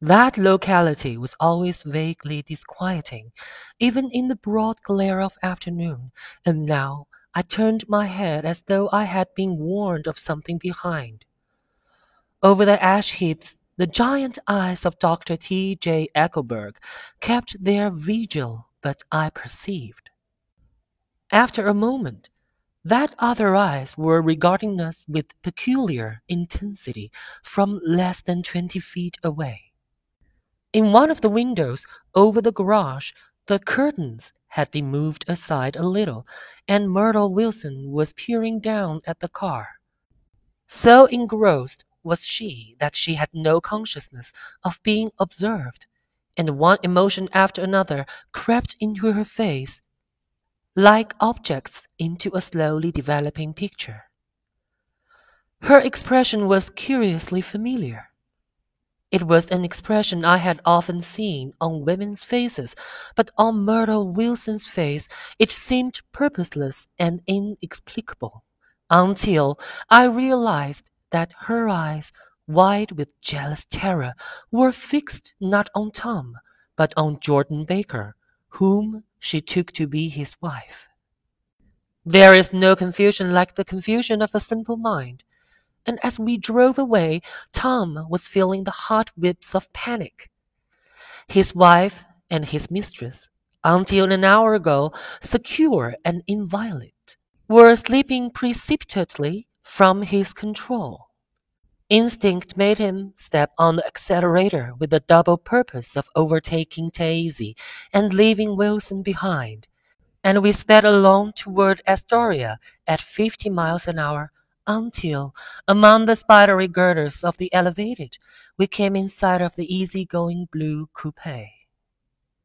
That locality was always vaguely disquieting, even in the broad glare of afternoon, and now I turned my head as though I had been warned of something behind. Over the ash heaps, the giant eyes of Dr. T. J. Eckleburg kept their vigil, but I perceived. After a moment, that other eyes were regarding us with peculiar intensity from less than twenty feet away. In one of the windows over the garage, the curtains had been moved aside a little, and Myrtle Wilson was peering down at the car. So engrossed was she that she had no consciousness of being observed, and one emotion after another crept into her face, like objects into a slowly developing picture. Her expression was curiously familiar. It was an expression I had often seen on women's faces, but on Myrtle Wilson's face it seemed purposeless and inexplicable, until I realized that her eyes, wide with jealous terror, were fixed not on Tom, but on Jordan Baker, whom she took to be his wife. There is no confusion like the confusion of a simple mind and as we drove away, Tom was feeling the hot whips of panic. His wife and his mistress, until an hour ago secure and inviolate, were slipping precipitately from his control. Instinct made him step on the accelerator with the double purpose of overtaking Daisy and leaving Wilson behind, and we sped along toward Astoria at fifty miles an hour until, among the spidery girders of the elevated, we came in sight of the easy-going blue coupe.